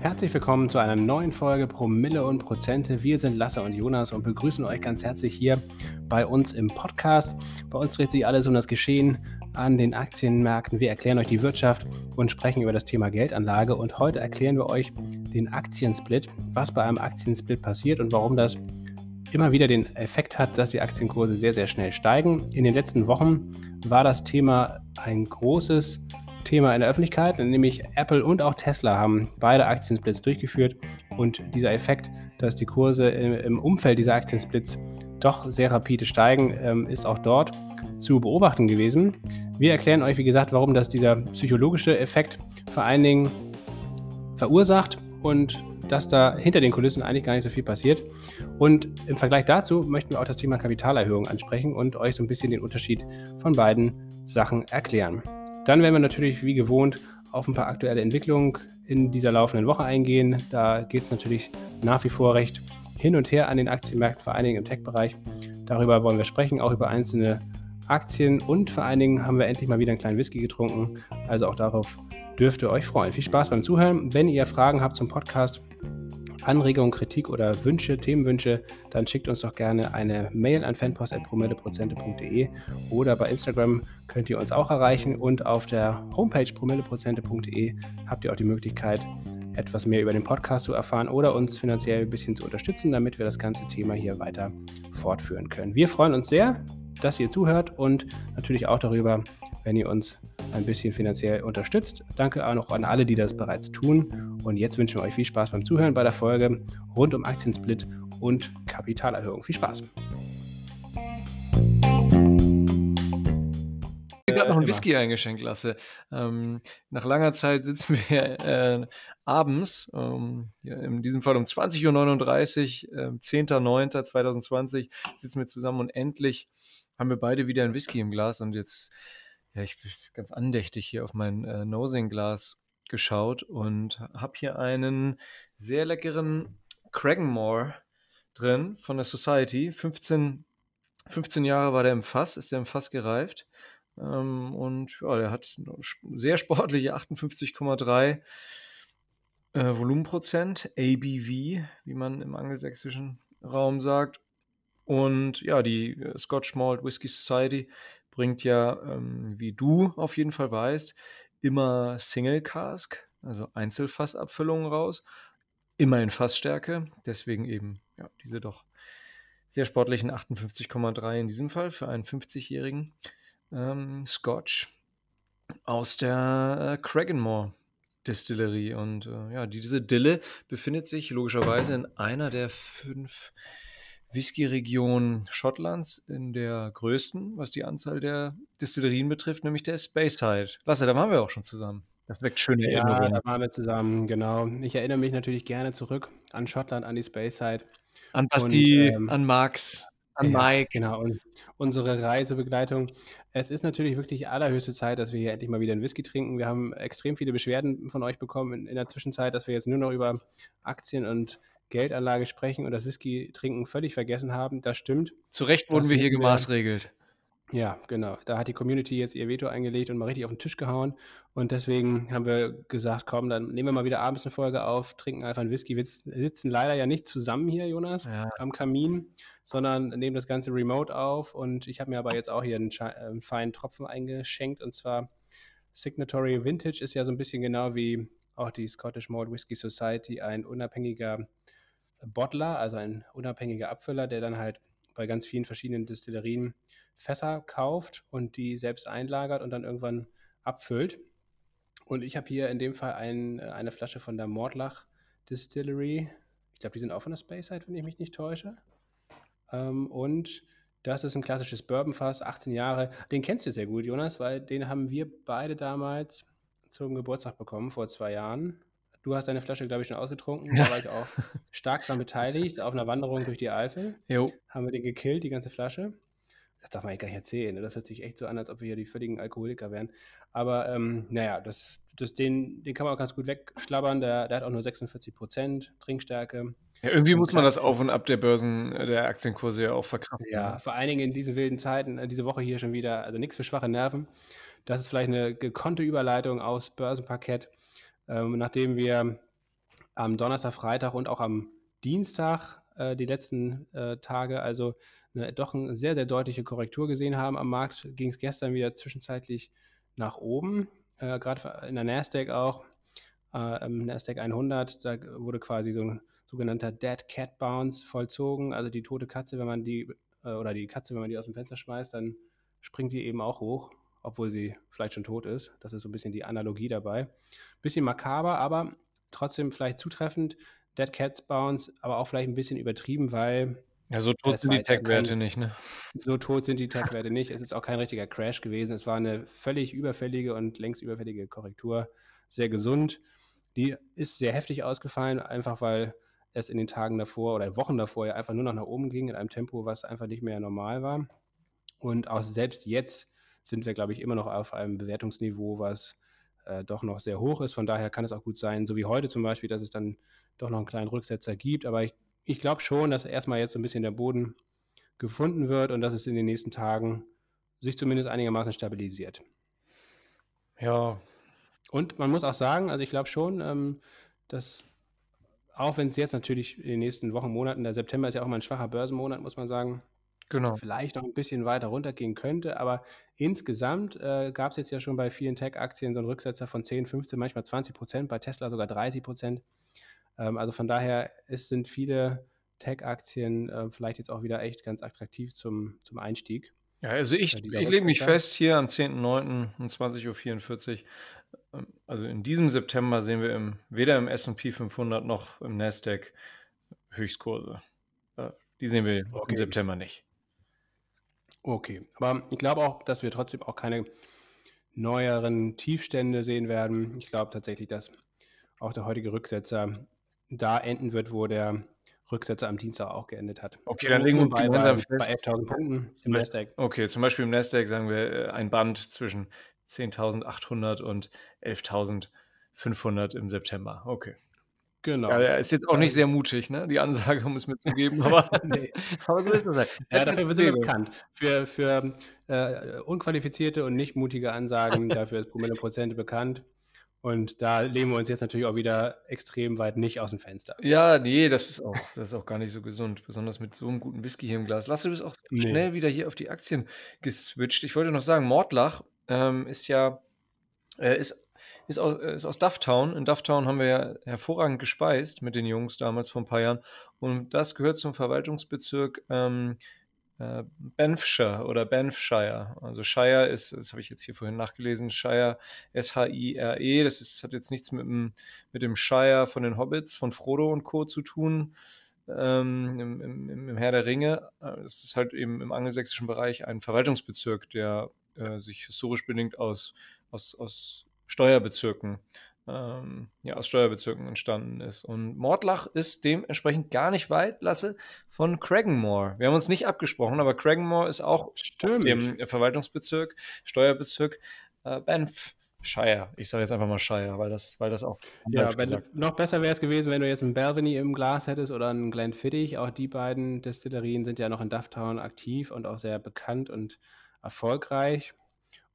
Herzlich willkommen zu einer neuen Folge Promille und Prozente. Wir sind Lasse und Jonas und begrüßen euch ganz herzlich hier bei uns im Podcast. Bei uns dreht sich alles um das Geschehen an den Aktienmärkten. Wir erklären euch die Wirtschaft und sprechen über das Thema Geldanlage. Und heute erklären wir euch den Aktiensplit, was bei einem Aktiensplit passiert und warum das immer wieder den Effekt hat, dass die Aktienkurse sehr, sehr schnell steigen. In den letzten Wochen war das Thema ein großes Thema in der Öffentlichkeit, nämlich Apple und auch Tesla haben beide Aktiensplits durchgeführt und dieser Effekt, dass die Kurse im Umfeld dieser Aktiensplits doch sehr rapide steigen, ähm, ist auch dort zu beobachten gewesen. Wir erklären euch, wie gesagt, warum das dieser psychologische Effekt vor allen Dingen verursacht und dass da hinter den Kulissen eigentlich gar nicht so viel passiert. Und im Vergleich dazu möchten wir auch das Thema Kapitalerhöhung ansprechen und euch so ein bisschen den Unterschied von beiden Sachen erklären. Dann werden wir natürlich wie gewohnt auf ein paar aktuelle Entwicklungen in dieser laufenden Woche eingehen. Da geht es natürlich nach wie vor recht hin und her an den Aktienmärkten, vor allen Dingen im Tech-Bereich. Darüber wollen wir sprechen, auch über einzelne Aktien und vor allen Dingen haben wir endlich mal wieder einen kleinen Whisky getrunken. Also auch darauf dürft ihr euch freuen. Viel Spaß beim Zuhören. Wenn ihr Fragen habt zum Podcast, Anregungen, Kritik oder Wünsche, Themenwünsche, dann schickt uns doch gerne eine Mail an fanpost.promilleprozente.de oder bei Instagram könnt ihr uns auch erreichen und auf der Homepage promilleprozente.de habt ihr auch die Möglichkeit, etwas mehr über den Podcast zu erfahren oder uns finanziell ein bisschen zu unterstützen, damit wir das ganze Thema hier weiter fortführen können. Wir freuen uns sehr, dass ihr zuhört und natürlich auch darüber, wenn ihr uns ein bisschen finanziell unterstützt. Danke auch noch an alle, die das bereits tun. Und jetzt wünschen wir euch viel Spaß beim Zuhören bei der Folge rund um Aktiensplit und Kapitalerhöhung. Viel Spaß! Ich habe noch einen Whisky eingeschenkt lasse. Ähm, nach langer Zeit sitzen wir äh, abends, ähm, ja, in diesem Fall um 20.39 Uhr, äh, 10.09.2020, sitzen wir zusammen und endlich haben wir beide wieder einen Whisky im Glas und jetzt ja, ich bin ganz andächtig hier auf mein äh, Nosing-Glas geschaut und habe hier einen sehr leckeren Cragganmore drin von der Society. 15, 15 Jahre war der im Fass, ist der im Fass gereift. Ähm, und ja, der hat sehr sportliche 58,3 äh, Volumenprozent, ABV, wie man im angelsächsischen Raum sagt. Und ja, die äh, Scotch Malt Whisky Society bringt ja, ähm, wie du auf jeden Fall weißt, immer Single Cask, also Einzelfassabfüllungen raus. Immer in Fassstärke, deswegen eben ja, diese doch sehr sportlichen 58,3 in diesem Fall für einen 50-jährigen ähm, Scotch aus der äh, Cragganmore Distillerie. Und äh, ja, diese Dille befindet sich logischerweise in einer der fünf Whisky-Region Schottlands in der größten, was die Anzahl der Distillerien betrifft, nämlich der Speyside. Lasse, da waren wir auch schon zusammen. Das weckt schöne Erinnerungen. Ja, da waren wir zusammen, genau. Ich erinnere mich natürlich gerne zurück an Schottland, an die Speyside. An Basti, ähm, an Max, an ja, Mike. Genau, und unsere Reisebegleitung. Es ist natürlich wirklich allerhöchste Zeit, dass wir hier endlich mal wieder einen Whisky trinken. Wir haben extrem viele Beschwerden von euch bekommen in, in der Zwischenzeit, dass wir jetzt nur noch über Aktien und Geldanlage sprechen und das Whisky trinken völlig vergessen haben. Das stimmt. Zu Recht wurden das wir hier gemaßregelt. Ja, genau. Da hat die Community jetzt ihr Veto eingelegt und mal richtig auf den Tisch gehauen. Und deswegen haben wir gesagt, komm, dann nehmen wir mal wieder abends eine Folge auf, trinken einfach einen Whisky. Wir sitzen leider ja nicht zusammen hier, Jonas, ja. am Kamin, sondern nehmen das Ganze remote auf. Und ich habe mir aber jetzt auch hier einen, einen äh, feinen Tropfen eingeschenkt. Und zwar Signatory Vintage ist ja so ein bisschen genau wie auch die Scottish Malt Whisky Society ein unabhängiger Bottler, also ein unabhängiger Abfüller, der dann halt bei ganz vielen verschiedenen Destillerien Fässer kauft und die selbst einlagert und dann irgendwann abfüllt. Und ich habe hier in dem Fall ein, eine Flasche von der Mordlach Distillery. Ich glaube, die sind auch von der Speyside, wenn ich mich nicht täusche. Ähm, und das ist ein klassisches Bourbonfass, 18 Jahre. Den kennst du sehr gut, Jonas, weil den haben wir beide damals zum Geburtstag bekommen, vor zwei Jahren. Du hast deine Flasche, glaube ich, schon ausgetrunken. Da war ich auch stark daran beteiligt, auf einer Wanderung durch die Eifel. Jo. Haben wir den gekillt, die ganze Flasche. Das darf man eigentlich gar nicht erzählen. Ne? Das hört sich echt so an, als ob wir hier die völligen Alkoholiker wären. Aber ähm, naja, das, das, den, den kann man auch ganz gut wegschlabbern. Der, der hat auch nur 46 Prozent Trinkstärke. Ja, irgendwie muss man das Auf und Ab der Börsen, äh, der Aktienkurse ja auch verkraften. Ja, vor allen Dingen in diesen wilden Zeiten, äh, diese Woche hier schon wieder, also nichts für schwache Nerven. das ist vielleicht eine gekonnte Überleitung aus Börsenparkett, ähm, nachdem wir am Donnerstag, Freitag und auch am Dienstag äh, die letzten äh, Tage also eine, doch eine sehr, sehr deutliche Korrektur gesehen haben. Am Markt ging es gestern wieder zwischenzeitlich nach oben, äh, gerade in der Nasdaq auch, äh, im Nasdaq 100, da wurde quasi so ein sogenannter Dead Cat Bounce vollzogen, also die tote Katze, wenn man die, äh, oder die Katze, wenn man die aus dem Fenster schmeißt, dann springt die eben auch hoch, obwohl sie vielleicht schon tot ist. Das ist so ein bisschen die Analogie dabei. Bisschen makaber, aber trotzdem vielleicht zutreffend. Dead Cats Bounce, aber auch vielleicht ein bisschen übertrieben, weil. Ja, so tot sind die Tech-Werte nicht, ne? So tot sind die Tech-Werte nicht. Es ist auch kein richtiger Crash gewesen. Es war eine völlig überfällige und längst überfällige Korrektur. Sehr gesund. Die ist sehr heftig ausgefallen, einfach weil es in den Tagen davor oder Wochen davor ja einfach nur noch nach oben ging in einem Tempo, was einfach nicht mehr normal war. Und auch selbst jetzt sind wir, glaube ich, immer noch auf einem Bewertungsniveau, was äh, doch noch sehr hoch ist. Von daher kann es auch gut sein, so wie heute zum Beispiel, dass es dann doch noch einen kleinen Rücksetzer gibt. Aber ich, ich glaube schon, dass erstmal jetzt so ein bisschen der Boden gefunden wird und dass es in den nächsten Tagen sich zumindest einigermaßen stabilisiert. Ja. Und man muss auch sagen, also ich glaube schon, ähm, dass auch wenn es jetzt natürlich in den nächsten Wochen, Monaten, der September ist ja auch mal ein schwacher Börsenmonat, muss man sagen, Genau. vielleicht noch ein bisschen weiter runtergehen könnte. Aber insgesamt äh, gab es jetzt ja schon bei vielen Tech-Aktien so einen Rücksetzer von 10, 15, manchmal 20 Prozent, bei Tesla sogar 30 Prozent. Ähm, also von daher es sind viele Tech-Aktien äh, vielleicht jetzt auch wieder echt ganz attraktiv zum, zum Einstieg. Ja, also ich, ich lege mich fest hier am 10.09. um 20.44 Uhr. Ähm, also in diesem September sehen wir im, weder im S&P 500 noch im Nasdaq Höchstkurse. Äh, die sehen wir okay. im September nicht. Okay, aber ich glaube auch, dass wir trotzdem auch keine neueren Tiefstände sehen werden. Ich glaube tatsächlich, dass auch der heutige Rücksetzer da enden wird, wo der Rücksetzer am Dienstag auch geendet hat. Okay, dann legen wir bei, bei, bei 11.000 Punkten im Nasdaq. Okay, zum Beispiel im Nasdaq sagen wir äh, ein Band zwischen 10.800 und 11.500 im September. Okay. Genau. Ja, ist jetzt auch nicht sehr mutig, ne? Die Ansage, um es mitzugeben, aber, nee. aber so ist das halt. Ja, dafür sind wir bekannt. Für, für äh, unqualifizierte und nicht mutige Ansagen, dafür ist Promille Prozente bekannt. Und da lehnen wir uns jetzt natürlich auch wieder extrem weit nicht aus dem Fenster. Ja, nee, das ist auch, das ist auch gar nicht so gesund, besonders mit so einem guten Whisky hier im Glas. Lass du bist auch nee. schnell wieder hier auf die Aktien geswitcht. Ich wollte noch sagen, Mordlach ähm, ist ja, äh, ist ist aus, ist aus Dufftown. In Dufftown haben wir ja hervorragend gespeist mit den Jungs damals vor ein paar Jahren. Und das gehört zum Verwaltungsbezirk ähm, äh, Banffshire oder Banffshire. Also Shire ist, das habe ich jetzt hier vorhin nachgelesen, Shire, S-H-I-R-E. Das ist, hat jetzt nichts mit dem, mit dem Shire von den Hobbits, von Frodo und Co. zu tun. Ähm, im, im, im, Herr der Ringe. Es ist halt eben im angelsächsischen Bereich ein Verwaltungsbezirk, der äh, sich historisch bedingt aus, aus, aus Steuerbezirken, ähm, ja, aus Steuerbezirken entstanden ist. Und Mordlach ist dementsprechend gar nicht weit, Lasse, von Cragganmore. Wir haben uns nicht abgesprochen, aber Cragganmore ist auch Stimmt. im Verwaltungsbezirk, Steuerbezirk äh, Banff. Shire. Ich sage jetzt einfach mal Shire, weil das, weil das auch. Ja, wenn, noch besser wäre es gewesen, wenn du jetzt einen Belveny im Glas hättest oder einen Glenfiddich. Auch die beiden Destillerien sind ja noch in Dufftown aktiv und auch sehr bekannt und erfolgreich.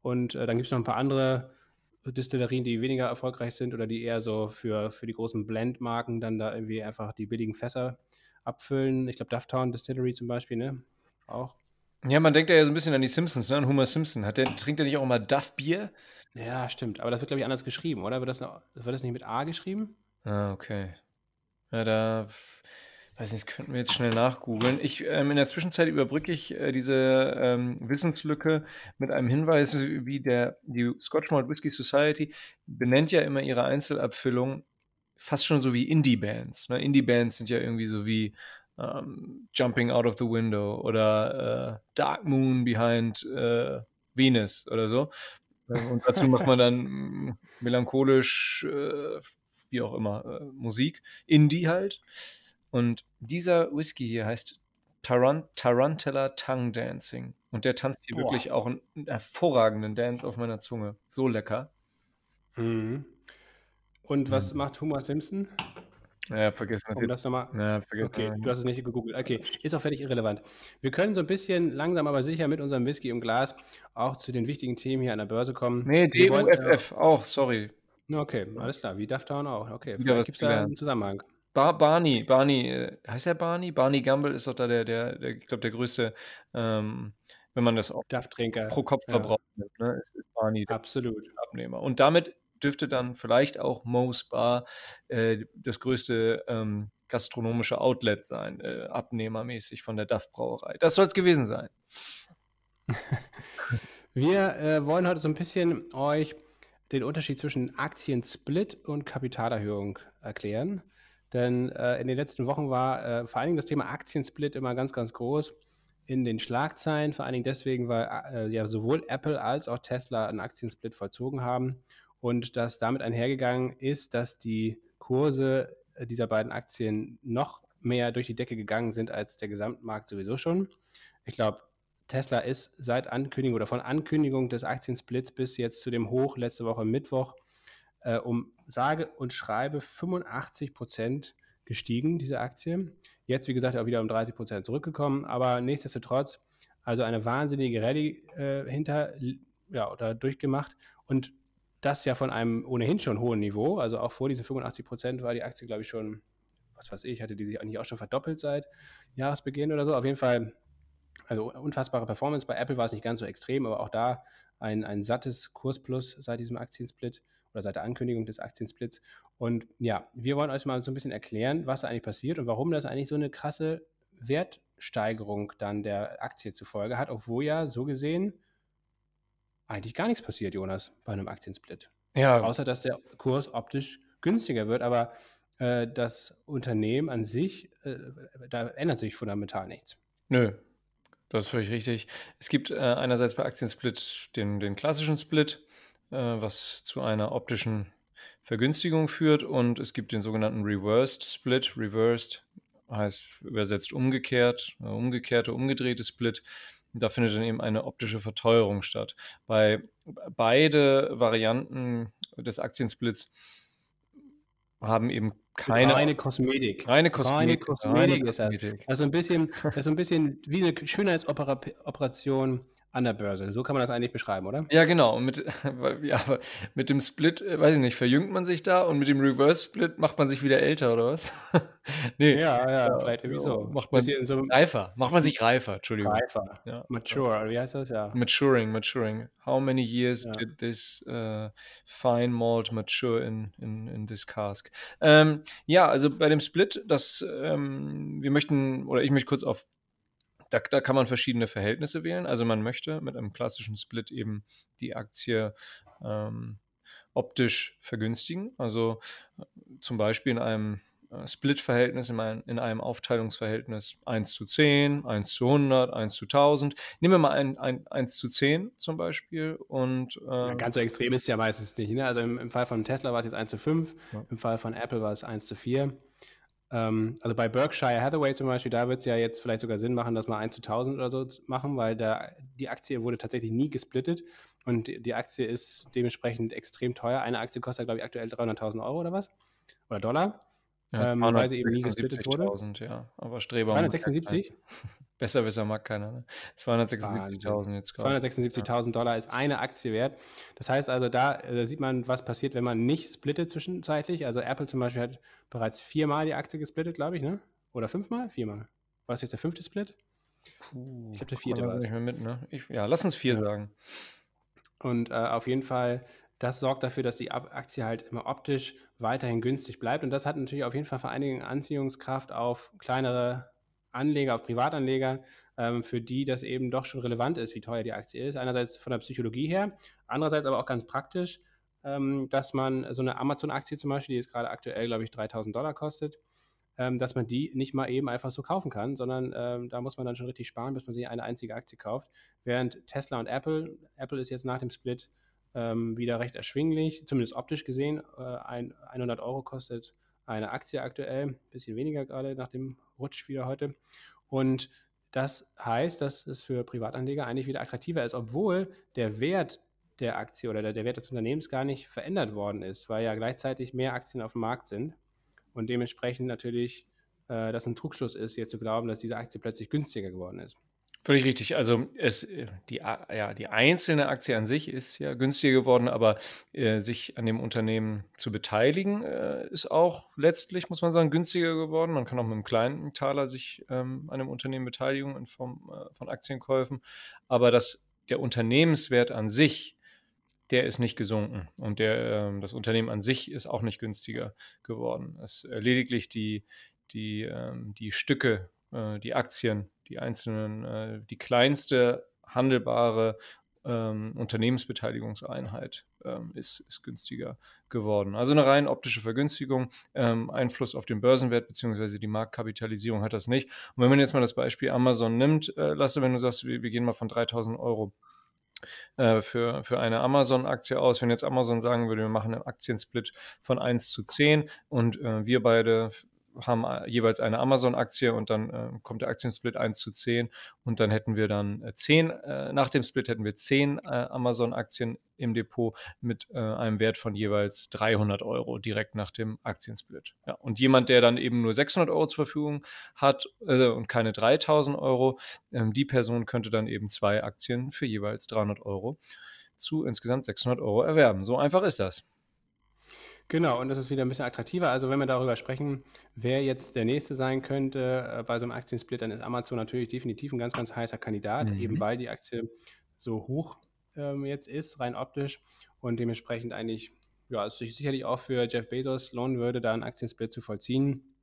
Und äh, dann gibt es noch ein paar andere Distillerien, die weniger erfolgreich sind oder die eher so für, für die großen Blendmarken dann da irgendwie einfach die billigen Fässer abfüllen. Ich glaube, Dufftown Distillery zum Beispiel, ne? Auch. Ja, man denkt ja so ein bisschen an die Simpsons, ne? An Homer Simpson. Hat der, trinkt er nicht auch immer Duff-Bier? Ja, stimmt. Aber das wird, glaube ich, anders geschrieben, oder? Wird das, wird das nicht mit A geschrieben? Ah, okay. Ja, da weiß nicht, das könnten wir jetzt schnell nachgoogeln. Ich, ähm, in der Zwischenzeit überbrücke ich äh, diese ähm, Wissenslücke mit einem Hinweis, wie der, die Scotch Malt Whisky Society benennt ja immer ihre Einzelabfüllung fast schon so wie Indie-Bands. Ne? Indie-Bands sind ja irgendwie so wie ähm, Jumping Out of the Window oder äh, Dark Moon Behind äh, Venus oder so. Und dazu macht man dann mm, melancholisch, äh, wie auch immer, äh, Musik. Indie halt. Und dieser Whisky hier heißt Tarant Tarantella Tongue Dancing. Und der tanzt hier Boah. wirklich auch einen hervorragenden Dance auf meiner Zunge. So lecker. Mhm. Und was mhm. macht Homer Simpson? Ja, vergessen das Um das nochmal. Ja, vergessen. Okay, du hast es nicht gegoogelt. Okay, ist auch völlig irrelevant. Wir können so ein bisschen langsam aber sicher mit unserem Whisky im Glas auch zu den wichtigen Themen hier an der Börse kommen. Nee, wollen, äh, DUFF auch, sorry. Okay, alles klar. Wie Dufftown auch. Okay, vielleicht gibt es da einen Zusammenhang. Bar Barney, Barney, äh, heißt er Barney? Barney Gamble ist doch da der, der, der ich glaube, der größte, ähm, wenn man das auch pro Kopf Ja. Verbrauch nimmt, ne? ist, ist Barney der Absolut. Abnehmer. Und damit dürfte dann vielleicht auch Moe's Bar äh, das größte ähm, gastronomische Outlet sein, äh, abnehmermäßig von der Duff Brauerei. Das soll es gewesen sein. Wir äh, wollen heute so ein bisschen euch den Unterschied zwischen Aktiensplit und Kapitalerhöhung erklären. Denn äh, in den letzten Wochen war äh, vor allen Dingen das Thema Aktiensplit immer ganz, ganz groß in den Schlagzeilen. Vor allen Dingen deswegen, weil äh, ja sowohl Apple als auch Tesla einen Aktiensplit vollzogen haben und dass damit einhergegangen ist, dass die Kurse äh, dieser beiden Aktien noch mehr durch die Decke gegangen sind als der Gesamtmarkt sowieso schon. Ich glaube, Tesla ist seit Ankündigung oder von Ankündigung des Aktiensplits bis jetzt zu dem Hoch letzte Woche Mittwoch äh, um sage und schreibe 85 Prozent gestiegen, diese Aktie. Jetzt, wie gesagt, auch wieder um 30 Prozent zurückgekommen, aber nichtsdestotrotz, also eine wahnsinnige Rallye äh, hinter, ja, oder durchgemacht und das ja von einem ohnehin schon hohen Niveau, also auch vor diesen 85 Prozent war die Aktie, glaube ich, schon, was weiß ich, hatte die sich eigentlich auch schon verdoppelt seit Jahresbeginn oder so. Auf jeden Fall also unfassbare Performance. Bei Apple war es nicht ganz so extrem, aber auch da ein, ein sattes Kursplus seit diesem Aktiensplit oder seit der Ankündigung des Aktiensplits. Und ja, wir wollen euch mal so ein bisschen erklären, was da eigentlich passiert und warum das eigentlich so eine krasse Wertsteigerung dann der Aktie zufolge hat, obwohl ja so gesehen eigentlich gar nichts passiert, Jonas, bei einem Aktiensplit. Ja, Außer dass der Kurs optisch günstiger wird, aber äh, das Unternehmen an sich, äh, da ändert sich fundamental nichts. Nö, das ist völlig richtig. Es gibt äh, einerseits bei Aktiensplit den, den klassischen Split, was zu einer optischen Vergünstigung führt, und es gibt den sogenannten Reversed Split. Reversed heißt übersetzt umgekehrt, äh, umgekehrte, umgedrehte Split. Da findet dann eben eine optische Verteuerung statt. Bei beide Varianten des Aktiensplits haben eben keine reine Kosmetik. reine Kosmetik. Reine Kosmetik reine ist das. Kosmetik. Also ein bisschen, das ist so ein bisschen wie eine Schönheitsoperation an der Börse. So kann man das eigentlich beschreiben, oder? Ja, genau. Und mit, ja, mit dem Split, äh, weiß ich nicht, verjüngt man sich da und mit dem Reverse Split macht man sich wieder älter, oder was? nee, Ja, ja, vielleicht irgendwie so. macht man- so reifer. Macht man sich reifer, Entschuldigung. reifer. Ja. Mature, wie heißt das? Ja. Maturing, maturing. How many years Ja. did this uh, fine malt mature in, in, in this cask? Ähm, ja, also bei dem Split, das ähm, wir möchten, oder ich möchte kurz auf, da, da kann man verschiedene Verhältnisse wählen. Also man möchte mit einem klassischen Split eben die Aktie ähm, optisch vergünstigen. Also äh, zum Beispiel in einem äh, Split-Verhältnis, in, in einem Aufteilungsverhältnis 1 zu 10, 1 zu 100, 1 zu 1000. Nehmen wir mal ein, ein 1 zu 10 zum Beispiel und Ja, ähm, ganz so extrem ist es ja meistens nicht. Ne? Also im, im Fall von Tesla war es jetzt 1 zu 5, Ja. im Fall von Apple war es 1 zu 4. Ähm, also bei Berkshire Hathaway zum Beispiel, da wird es ja jetzt vielleicht sogar Sinn machen, das mal 1 zu 1000 oder so zu machen, weil da, die Aktie wurde tatsächlich nie gesplittet und die, die Aktie ist dementsprechend extrem teuer. Eine Aktie kostet, glaube ich, aktuell 300.000 Euro oder was? Oder Dollar? Ja, ähm, weil sie eben nie gesplittet wurde. 276.000, ja. Aber Streber. mag 376? keiner. Besserwisser mag keiner. Ne? 276.000 jetzt gerade. 276.000 Dollar ist eine Aktie wert. Das heißt also, da äh, sieht man, was passiert, wenn man nicht splittet zwischenzeitlich. Also Apple zum Beispiel hat bereits viermal die Aktie gesplittet, glaube ich, ne? Oder fünfmal? Viermal. War das jetzt der fünfte Split? Uh, Ich glaub, der vierte mal war's. nicht mehr mit, ne? Ich, ja, lass uns vier Ja. sagen. Und äh, auf jeden Fall, das sorgt dafür, dass die Aktie halt immer optisch weiterhin günstig bleibt. Und das hat natürlich auf jeden Fall vor allen Dingen Anziehungskraft auf kleinere Anleger, auf Privatanleger, ähm, für die das eben doch schon relevant ist, wie teuer die Aktie ist. Einerseits von der Psychologie her, andererseits aber auch ganz praktisch, ähm, dass man so eine Amazon-Aktie zum Beispiel, die jetzt gerade aktuell, glaube ich, 3000 Dollar kostet, ähm, dass man die nicht mal eben einfach so kaufen kann, sondern ähm, da muss man dann schon richtig sparen, bis man sich eine einzige Aktie kauft. Während Tesla und Apple, Apple ist jetzt nach dem Split ähm, wieder recht erschwinglich, zumindest optisch gesehen. Äh, ein, 100 Euro kostet eine Aktie aktuell, ein bisschen weniger gerade nach dem Rutsch wieder heute. Und das heißt, dass es für Privatanleger eigentlich wieder attraktiver ist, obwohl der Wert der Aktie oder der, der Wert des Unternehmens gar nicht verändert worden ist, weil ja gleichzeitig mehr Aktien auf dem Markt sind. und dementsprechend natürlich äh, das ein Trugschluss ist, jetzt zu glauben, dass diese Aktie plötzlich günstiger geworden ist. Völlig richtig. Also es, die, ja, die einzelne Aktie an sich ist ja günstiger geworden, aber äh, sich an dem Unternehmen zu beteiligen, äh, ist auch letztlich, muss man sagen, günstiger geworden. Man kann auch mit einem kleinen Taler sich ähm, an dem Unternehmen beteiligen in Form äh, von Aktienkäufen. Aber das, der Unternehmenswert an sich, der ist nicht gesunken. Und der, äh, das Unternehmen an sich ist auch nicht günstiger geworden. Es äh, lediglich die, die, ähm, die Stücke, äh, die Aktien, die einzelnen, äh, die kleinste handelbare ähm, Unternehmensbeteiligungseinheit ähm, ist, ist günstiger geworden. Also eine rein optische Vergünstigung, ähm, Einfluss auf den Börsenwert bzw. die Marktkapitalisierung hat das nicht. Und wenn man jetzt mal das Beispiel Amazon nimmt, äh, Lasse, wenn du sagst, wir, wir gehen mal von 3000 Euro äh, für, für eine Amazon-Aktie aus. Wenn jetzt Amazon sagen würde, wir machen einen Aktiensplit von 1 zu 10 und äh, wir beide haben äh, jeweils eine Amazon-Aktie und dann äh, kommt der Aktiensplit 1 zu 10 und dann hätten wir dann äh, 10, äh, nach dem Split hätten wir 10 äh, Amazon-Aktien im Depot mit äh, einem Wert von jeweils 300 Euro direkt nach dem Aktiensplit. Ja, und jemand, der dann eben nur 600 Euro zur Verfügung hat und keine 3000 Euro, ähm, die Person könnte dann eben zwei Aktien für jeweils 300 Euro zu insgesamt 600 Euro erwerben. So einfach ist das. Genau, und das ist wieder ein bisschen attraktiver. Also wenn wir darüber sprechen, wer jetzt der Nächste sein könnte äh, bei so einem Aktiensplit, dann ist Amazon natürlich definitiv ein ganz, ganz heißer Kandidat, mhm. eben weil die Aktie so hoch ähm, jetzt ist, rein optisch und dementsprechend eigentlich, ja, es sich sicherlich auch für Jeff Bezos lohnen würde, da einen Aktiensplit zu vollziehen.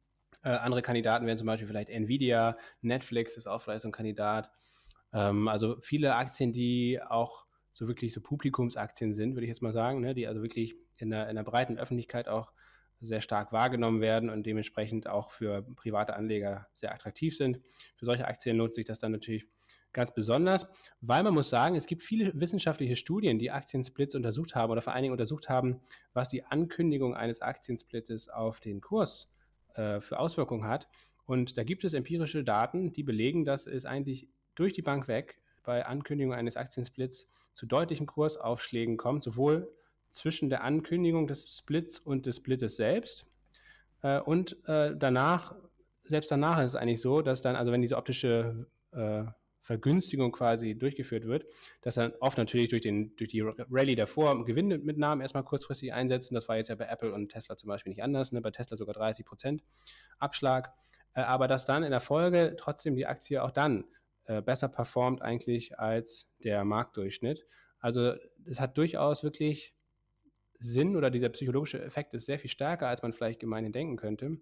Äh, andere Kandidaten wären zum Beispiel vielleicht Nvidia, Netflix ist auch vielleicht so ein Kandidat. Ähm, also viele Aktien, die auch so wirklich so Publikumsaktien sind, würde ich jetzt mal sagen, ne, die also wirklich in der, in der breiten Öffentlichkeit auch sehr stark wahrgenommen werden und dementsprechend auch für private Anleger sehr attraktiv sind. Für solche Aktien lohnt sich das dann natürlich ganz besonders, weil man muss sagen, es gibt viele wissenschaftliche Studien, die Aktiensplits untersucht haben oder vor allen Dingen untersucht haben, was die Ankündigung eines Aktiensplittes auf den Kurs äh, für Auswirkungen hat. Und da gibt es empirische Daten, die belegen, dass es eigentlich durch die Bank weg bei Ankündigung eines Aktiensplits zu deutlichen Kursaufschlägen kommt, sowohl zwischen der Ankündigung des Splits und des Splittes selbst. Äh, und äh, danach, selbst danach ist es eigentlich so, dass dann, also wenn diese optische äh, Vergünstigung quasi durchgeführt wird, dass dann oft natürlich durch, den, durch die Rallye davor Gewinnmitnahmen erstmal kurzfristig einsetzen. Das war jetzt ja bei Apple und Tesla zum Beispiel nicht anders. Ne? Bei Tesla sogar 30 Prozent Abschlag. Äh, aber dass dann in der Folge trotzdem die Aktie auch dann äh, besser performt eigentlich als der Marktdurchschnitt. Also es hat durchaus wirklich Sinn oder dieser psychologische Effekt ist sehr viel stärker, als man vielleicht gemeinhin denken könnte.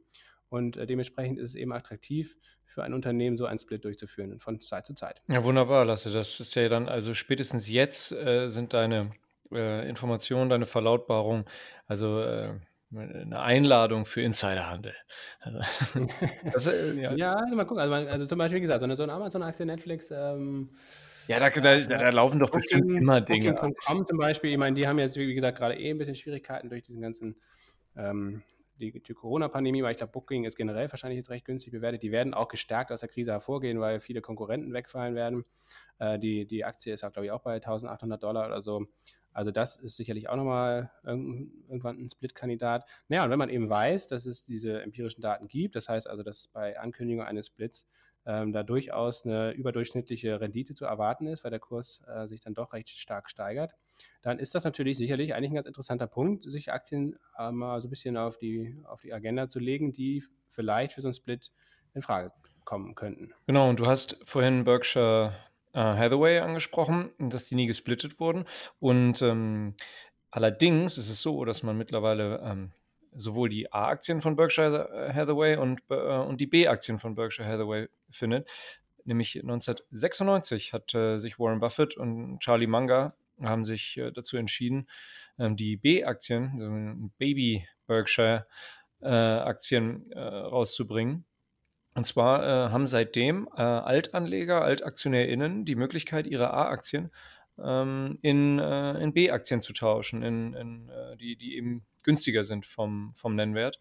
Und äh, dementsprechend ist es eben attraktiv für ein Unternehmen, so einen Split durchzuführen von Zeit zu Zeit. Ja, wunderbar, Lasse. Das ist ja dann, also spätestens jetzt äh, sind deine äh, Informationen, deine Verlautbarung, also äh, eine Einladung für Insiderhandel. Also, das, äh, ja. ja, mal gucken. Also, also, zum Beispiel, wie gesagt, so eine, so eine Amazon-Aktie, Netflix, ähm, ja, da, da, da, laufen doch Booking, bestimmt immer Dinge. Booking.com zum Beispiel, ich meine, die haben jetzt, wie gesagt, gerade eh ein bisschen Schwierigkeiten durch diesen ganzen, ähm, die, die Corona-Pandemie, weil ich glaube, Booking ist generell wahrscheinlich jetzt recht günstig bewertet. Die werden auch gestärkt aus der Krise hervorgehen, weil viele Konkurrenten wegfallen werden. Äh, die, die Aktie ist, glaube ich, auch bei 1800 Dollar oder so. Also das ist sicherlich auch nochmal irgendwann ein Split-Kandidat. Naja, und wenn man eben weiß, dass es diese empirischen Daten gibt, das heißt also, dass bei Ankündigung eines Splits ähm, da durchaus eine überdurchschnittliche Rendite zu erwarten ist, weil der Kurs äh, sich dann doch recht stark steigert, dann ist das natürlich sicherlich eigentlich ein ganz interessanter Punkt, sich Aktien äh, mal so ein bisschen auf die, auf die Agenda zu legen, die vielleicht für so einen Split in Frage kommen könnten. Genau, und du hast vorhin Berkshire äh, Hathaway angesprochen, dass die nie gesplittet wurden. Und ähm, allerdings ist es so, dass man mittlerweile ähm, sowohl die A-Aktien von Berkshire Hathaway und, äh, und die B-Aktien von Berkshire Hathaway findet. Nämlich 1996 hat äh, sich Warren Buffett und Charlie Munger haben sich äh, dazu entschieden, ähm, die B-Aktien, so Baby Berkshire äh, Aktien äh, rauszubringen. Und zwar äh, haben seitdem Altanleger, AltaktionärInnen die Möglichkeit, ihre A-Aktien ähm, in, in B-Aktien zu tauschen, in, in die, die eben günstiger sind vom, vom Nennwert.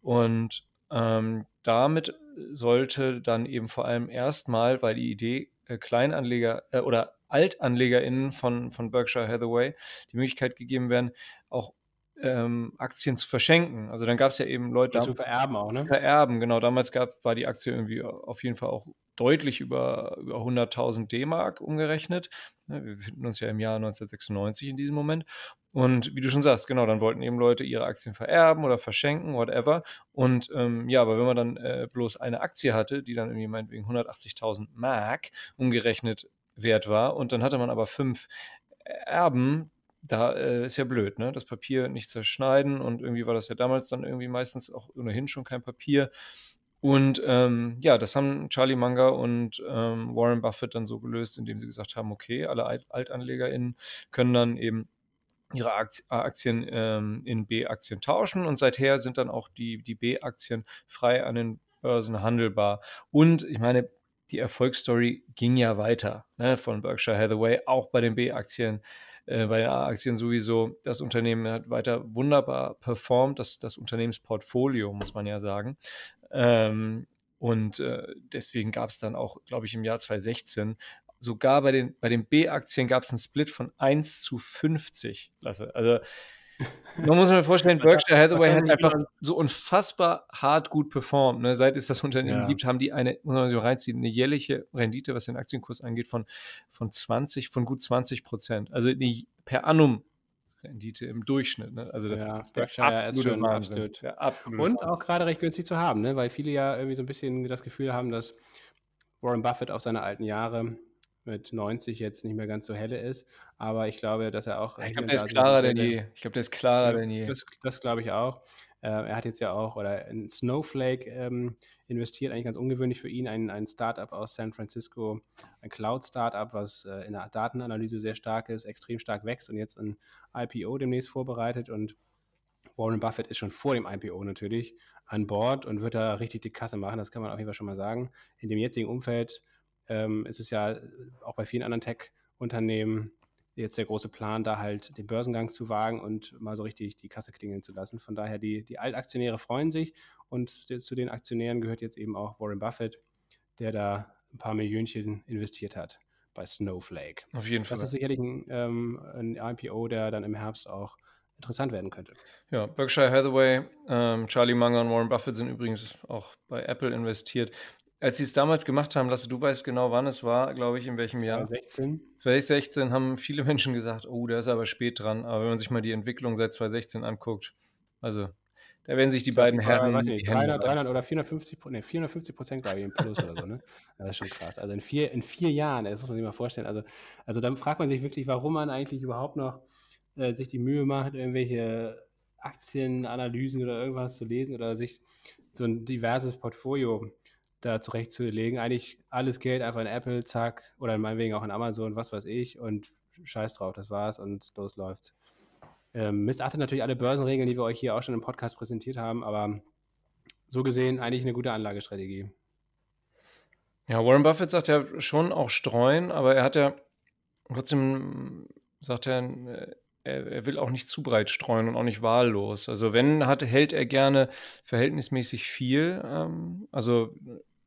Und ähm, damit sollte dann eben vor allem erstmal, weil die Idee äh, Kleinanleger äh, oder AltanlegerInnen von, von Berkshire Hathaway die Möglichkeit gegeben werden, auch ähm, Aktien zu verschenken. Also dann gab es ja eben Leute. zu vererben auch, ne? Vererben, genau. Damals gab, war die Aktie irgendwie auf jeden Fall auch deutlich über, über 100.000 D-Mark umgerechnet. Wir befinden uns ja im Jahr 1996 in diesem Moment. Und wie du schon sagst, genau, dann wollten eben Leute ihre Aktien vererben oder verschenken, whatever. Und ähm, ja, aber wenn man dann äh, bloß eine Aktie hatte, die dann irgendwie meinetwegen 180.000 Mark umgerechnet wert war, und dann hatte man aber fünf Erben, da äh, ist ja blöd, ne? Das Papier nicht zerschneiden und irgendwie war das ja damals dann irgendwie meistens auch ohnehin schon kein Papier. Und ähm, ja, das haben Charlie Munger und ähm, Warren Buffett dann so gelöst, indem sie gesagt haben, okay, alle Alt AltanlegerInnen können dann eben ihre Aktien ähm, in B-Aktien tauschen und seither sind dann auch die, die B-Aktien frei an den Börsen handelbar. Und ich meine, die Erfolgsstory ging ja weiter ne, von Berkshire Hathaway, auch bei den B-Aktien, äh, bei den A-Aktien sowieso. Das Unternehmen hat weiter wunderbar performt, das, das Unternehmensportfolio, muss man ja sagen. Ähm, und äh, deswegen gab es dann auch, glaube ich, im Jahr 2016 sogar bei den, bei den B-Aktien gab es einen Split von 1 zu 50. Lasse. Also man muss sich vorstellen, Berkshire Hathaway hat einfach so unfassbar hart gut performt. Ne? Seit es das Unternehmen ja. gibt, haben die eine, muss man so reinziehen, eine jährliche Rendite, was den Aktienkurs angeht, von, von 20, von gut 20 Prozent. Also per annum Rendite im Durchschnitt. Ne? Also das ja, ist der absolute ja, Wahnsinn. Absolut. Und auch gerade recht günstig zu haben, ne? weil viele ja irgendwie so ein bisschen das Gefühl haben, dass Warren Buffett auf seine alten Jahre mit 90 jetzt nicht mehr ganz so helle ist. Aber ich glaube, dass er auch. Ich glaube, der ist klarer denn je. Ich glaube, der ist klarer denn je. Das, das glaube ich auch. Äh, er hat jetzt ja auch oder in Snowflake ähm, investiert, eigentlich ganz ungewöhnlich für ihn, ein, ein Startup aus San Francisco, ein Cloud-Startup, was äh, in der Datenanalyse sehr stark ist, extrem stark wächst und jetzt ein IPO demnächst vorbereitet. Und Warren Buffett ist schon vor dem IPO natürlich an Bord und wird da richtig die Kasse machen, das kann man auf jeden Fall schon mal sagen. In dem jetzigen Umfeld ähm, ist es ja auch bei vielen anderen Tech-Unternehmen jetzt der große Plan, da halt den Börsengang zu wagen und mal so richtig die Kasse klingeln zu lassen. Von daher, die, die Altaktionäre freuen sich und zu den Aktionären gehört jetzt eben auch Warren Buffett, der da ein paar Millionchen investiert hat bei Snowflake. Auf jeden Fall. Das ist sicherlich ein, ähm, ein IPO, der dann im Herbst auch interessant werden könnte. Ja, Berkshire Hathaway, ähm, Charlie Munger und Warren Buffett sind übrigens auch bei Apple investiert. Als sie es damals gemacht haben, Lasse, du weißt genau, wann es war, glaube ich, in welchem 2016. Jahr. 2016 haben viele Menschen gesagt, oh, der ist aber spät dran. Aber wenn man sich mal die Entwicklung seit 2016 anguckt, also da werden sich die beiden Herren. War, nicht, 300, 300 oder 450, nee, 450 Prozent, glaube ich, im Plus oder so. Ne? Das ist schon krass. Also in vier, in vier Jahren, das muss man sich mal vorstellen. Also, also dann fragt man sich wirklich, warum man eigentlich überhaupt noch äh, sich die Mühe macht, irgendwelche Aktienanalysen oder irgendwas zu lesen oder sich so ein diverses Portfolio da zurechtzulegen. Eigentlich alles Geld einfach in Apple, zack, oder meinetwegen auch in Amazon, was weiß ich, und scheiß drauf, das war's und los läuft's. Ähm, missachtet natürlich alle Börsenregeln, die wir euch hier auch schon im Podcast präsentiert haben, aber so gesehen eigentlich eine gute Anlagestrategie. Ja, Warren Buffett sagt ja schon auch streuen, aber er hat ja trotzdem, sagt er, er, er, will auch nicht zu breit streuen und auch nicht wahllos. Also wenn, hat, hält er gerne verhältnismäßig viel. Ähm, also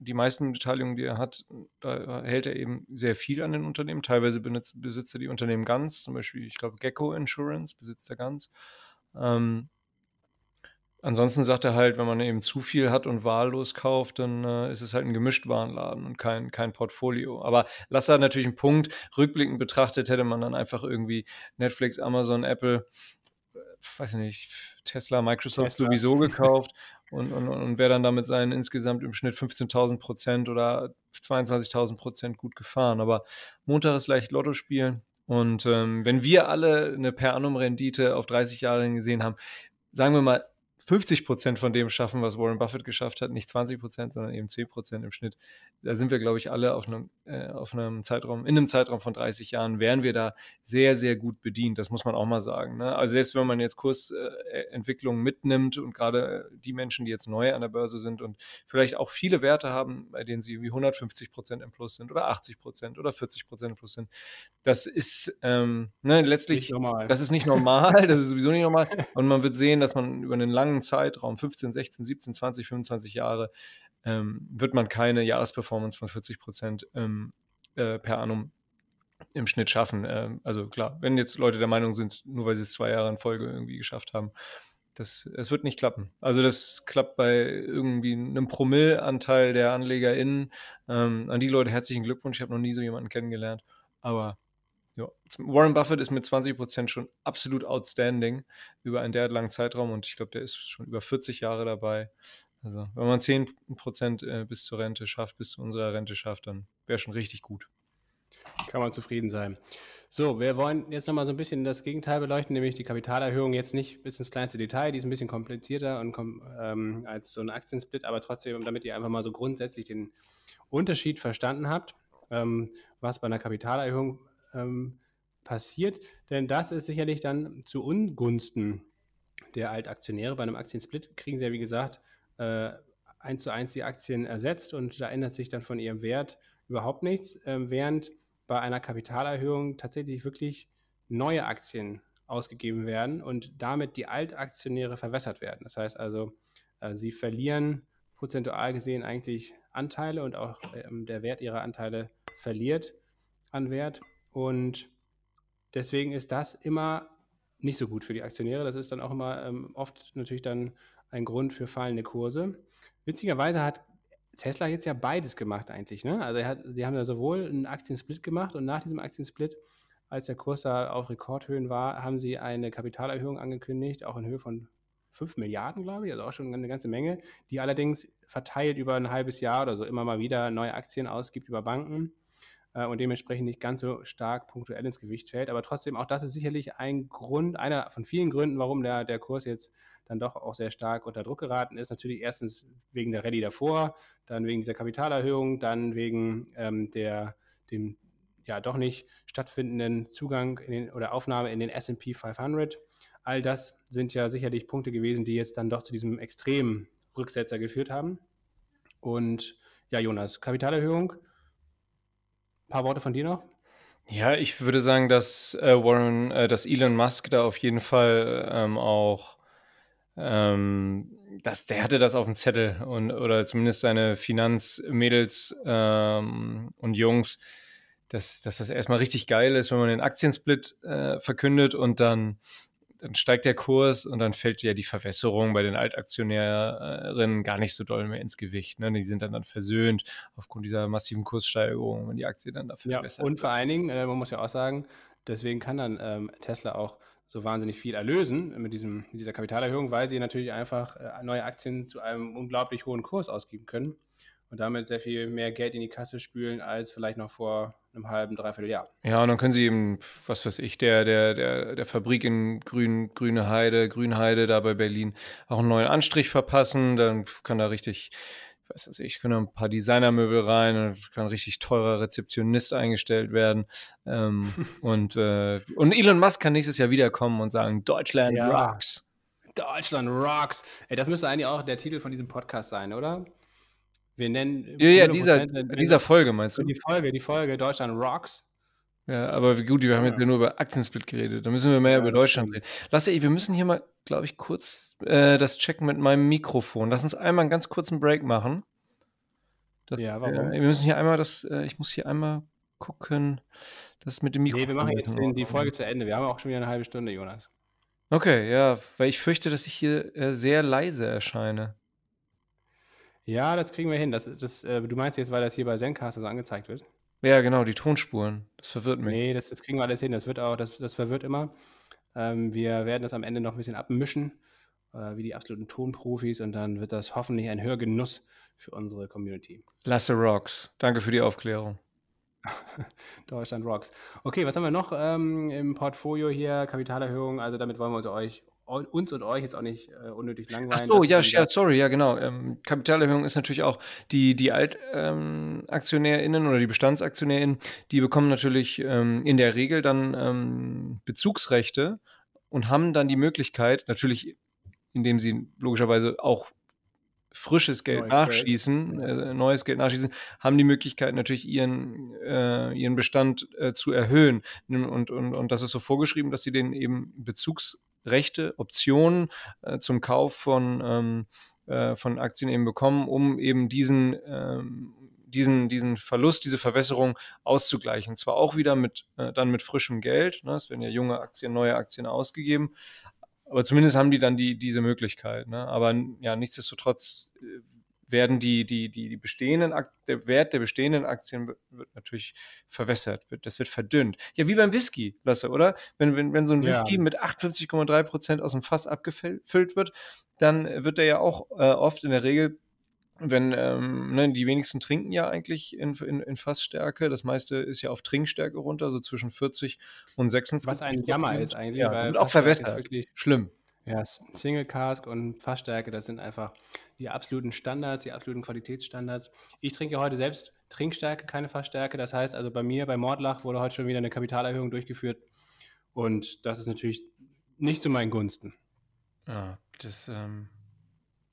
die meisten Beteiligungen, die er hat, da hält er eben sehr viel an den Unternehmen. Teilweise benutzt, besitzt er die Unternehmen ganz, zum Beispiel, ich glaube, Gecko Insurance besitzt er ganz. Ähm, ansonsten sagt er halt, wenn man eben zu viel hat und wahllos kauft, dann äh, ist es halt ein Gemischtwarenladen und kein, kein Portfolio. Aber lass da natürlich einen Punkt. Rückblickend betrachtet hätte man dann einfach irgendwie Netflix, Amazon, Apple, äh, weiß nicht, Tesla, Microsoft Tesla. sowieso gekauft und, und, und wäre dann damit seinen insgesamt im Schnitt 15.000 Prozent oder 22.000 Prozent gut gefahren. Aber Montag ist leicht Lotto spielen. Und ähm, wenn wir alle eine per annum Rendite auf 30 Jahre gesehen haben, sagen wir mal 50 Prozent von dem schaffen, was Warren Buffett geschafft hat, nicht 20 Prozent, sondern eben 10 Prozent im Schnitt. Da sind wir, glaube ich, alle auf einem, äh, auf einem Zeitraum, in einem Zeitraum von 30 Jahren, wären wir da sehr, sehr gut bedient. Das muss man auch mal sagen. Ne? Also selbst wenn man jetzt Kursentwicklungen äh, mitnimmt und gerade die Menschen, die jetzt neu an der Börse sind und vielleicht auch viele Werte haben, bei denen sie wie 150 Prozent im Plus sind oder 80 Prozent oder 40 Prozent im Plus sind, das ist ähm, ne, letztlich, das ist nicht normal, das ist sowieso nicht normal. Und man wird sehen, dass man über einen langen langen Zeitraum, 15, 16, 17, 20, 25 Jahre, ähm, wird man keine Jahresperformance von 40 Prozent ähm, äh, per annum im Schnitt schaffen. Ähm, also klar, wenn jetzt Leute der Meinung sind, nur weil sie es zwei Jahre in Folge irgendwie geschafft haben, das, es wird nicht klappen. Also das klappt bei irgendwie einem Promillanteil der AnlegerInnen. Ähm, an die Leute herzlichen Glückwunsch. Ich habe noch nie so jemanden kennengelernt. Aber ja, Warren Buffett ist mit 20 Prozent schon absolut outstanding über einen derart langen Zeitraum und ich glaube, der ist schon über 40 Jahre dabei. Also wenn man 10 Prozent äh, bis zur Rente schafft, bis zu unserer Rente schafft, dann wäre schon richtig gut. Kann man zufrieden sein. So, wir wollen jetzt nochmal so ein bisschen das Gegenteil beleuchten, nämlich die Kapitalerhöhung jetzt nicht bis ins kleinste Detail, die ist ein bisschen komplizierter und ähm, als so ein Aktiensplit, aber trotzdem, damit ihr einfach mal so grundsätzlich den Unterschied verstanden habt, ähm, was bei einer Kapitalerhöhung ähm, passiert. Denn das ist sicherlich dann zu Ungunsten der Altaktionäre. Bei einem Aktiensplit kriegen sie ja, wie gesagt, äh, eins zu eins die Aktien ersetzt und da ändert sich dann von ihrem Wert überhaupt nichts, äh, während bei einer Kapitalerhöhung tatsächlich wirklich neue Aktien ausgegeben werden und damit die Altaktionäre verwässert werden. Das heißt also, äh, sie verlieren prozentual gesehen eigentlich Anteile und auch ähm, der Wert ihrer Anteile verliert an Wert. Und deswegen ist das immer nicht so gut für die Aktionäre. Das ist dann auch immer ähm, oft natürlich dann ein Grund für fallende Kurse. Witzigerweise hat Tesla jetzt ja beides gemacht eigentlich. Ne? Also hat, die haben ja sowohl einen Aktiensplit gemacht und nach diesem Aktiensplit, als der Kurs da auf Rekordhöhen war, haben sie eine Kapitalerhöhung angekündigt, auch in Höhe von 5 Milliarden, glaube ich, also auch schon eine ganze Menge, die allerdings verteilt über ein halbes Jahr oder so immer mal wieder neue Aktien ausgibt über Banken äh, und dementsprechend nicht ganz so stark punktuell ins Gewicht fällt. Aber trotzdem, auch das ist sicherlich ein Grund, einer von vielen Gründen, warum der, der Kurs jetzt dann doch auch sehr stark unter Druck geraten ist. Natürlich erstens wegen der Rallye davor, dann wegen dieser Kapitalerhöhung, dann wegen ähm, der, dem ja doch nicht stattfindenden Zugang den, oder Aufnahme in den SP 500. All das sind ja sicherlich Punkte gewesen, die jetzt dann doch zu diesem extremen Rücksetzer geführt haben. Und ja, Jonas, Kapitalerhöhung, paar Worte von dir noch? Ja, ich würde sagen, dass äh, Warren, äh, dass Elon Musk da auf jeden Fall ähm, auch, ähm, dass der hatte das auf dem Zettel und oder zumindest seine Finanzmädels ähm, und Jungs, dass, dass das erstmal richtig geil ist, wenn man den Aktiensplit äh, verkündet und dann dann steigt der Kurs und dann fällt ja die Verwässerung bei den Altaktionärinnen gar nicht so doll mehr ins Gewicht. Ne? Die sind dann, dann versöhnt aufgrund dieser massiven Kurssteigerung, wenn die Aktie dann dafür ja, besser Und vor allen Dingen, äh, man muss ja auch sagen, deswegen kann dann ähm, Tesla auch so wahnsinnig viel erlösen mit, diesem, mit dieser Kapitalerhöhung, weil sie natürlich einfach äh, neue Aktien zu einem unglaublich hohen Kurs ausgeben können und damit sehr viel mehr Geld in die Kasse spülen als vielleicht noch vor einem halben, dreiviertel Jahr. Ja, und dann können sie eben, was weiß ich, der, der, der, der Fabrik in Grün, Grüne Heide, Grünheide da bei Berlin auch einen neuen Anstrich verpassen. Dann kann da richtig, was weiß ich, können da ein paar Designermöbel rein und kann ein richtig teurer Rezeptionist eingestellt werden. Ähm, und, äh, und Elon Musk kann nächstes Jahr wiederkommen und sagen, Deutschland ja. rocks. Deutschland rocks. Ey, das müsste eigentlich auch der Titel von diesem Podcast sein, oder? Wir nennen. Ja, ja, dieser, dieser Folge meinst du? Die Folge, die Folge Deutschland Rocks. Ja, aber gut, wir haben jetzt ja nur über Aktiensplit geredet. Da müssen wir mehr ja, über Deutschland reden. Lasse ich, wir müssen hier mal, glaube ich, kurz äh, das checken mit meinem Mikrofon. Lass uns einmal einen ganz kurzen Break machen. Das, ja, warum? Äh, wir müssen hier einmal das, äh, ich muss hier einmal gucken, das mit dem Mikrofon. Nee, wir machen jetzt den, die Folge zu Ende. Wir haben auch schon wieder eine halbe Stunde, Jonas. Okay, ja, weil ich fürchte, dass ich hier äh, sehr leise erscheine. Ja, das kriegen wir hin. Das, das, äh, du meinst jetzt, weil das hier bei Zencaster so angezeigt wird? Ja, genau, die Tonspuren. Das verwirrt mich. Nee, das, das kriegen wir alles hin. Das wird auch, das, das verwirrt immer. Ähm, wir werden das am Ende noch ein bisschen abmischen, äh, wie die absoluten Tonprofis, und dann wird das hoffentlich ein Hörgenuss für unsere Community. Lasse Rocks. Danke für die Aufklärung. Deutschland Rocks. Okay, was haben wir noch ähm, im Portfolio hier? Kapitalerhöhung. Also damit wollen wir uns euch uns und euch jetzt auch nicht äh, unnötig langweilen. Ach so, ja, ja, sorry, ja, genau. Ähm, Kapitalerhöhung ist natürlich auch die, die AltaktionärInnen ähm, oder die BestandsaktionärInnen, die bekommen natürlich ähm, in der Regel dann ähm, Bezugsrechte und haben dann die Möglichkeit, natürlich, indem sie logischerweise auch frisches Geld neues nachschießen, Geld. Äh, neues Geld nachschießen, haben die Möglichkeit natürlich ihren, äh, ihren Bestand äh, zu erhöhen. Und, und, und das ist so vorgeschrieben, dass sie den eben Bezugs Rechte, Optionen äh, zum Kauf von, ähm, äh, von Aktien eben bekommen, um eben diesen, ähm, diesen, diesen Verlust, diese Verwässerung auszugleichen. Zwar auch wieder mit, äh, dann mit frischem Geld, ne? es werden ja junge Aktien, neue Aktien ausgegeben, aber zumindest haben die dann die, diese Möglichkeit. Ne? Aber ja, nichtsdestotrotz äh, werden die, die, die, die bestehenden Aktien, der Wert der bestehenden Aktien wird, wird, natürlich verwässert, wird, das wird verdünnt. Ja, wie beim Whisky, Lasse, oder? Wenn, wenn, wenn so ein ja. Whisky mit 58,3 Prozent aus dem Fass abgefüllt wird, dann wird er ja auch äh, oft in der Regel wenn ähm, ne, die wenigsten trinken ja eigentlich in, in, in, Fassstärke. Das meiste ist ja auf Trinkstärke runter, so zwischen 40 und 56. Was ein Jammer ist eigentlich. Ja, und auch verwässert. Wirklich schlimm. Ja, Single Cask und Fassstärke, das sind einfach die absoluten Standards, die absoluten Qualitätsstandards. Ich trinke heute selbst Trinkstärke, keine Fassstärke. Das heißt also bei mir, bei Mordlach, wurde heute schon wieder eine Kapitalerhöhung durchgeführt. Und das ist natürlich nicht zu meinen Gunsten. Ja, das, ähm,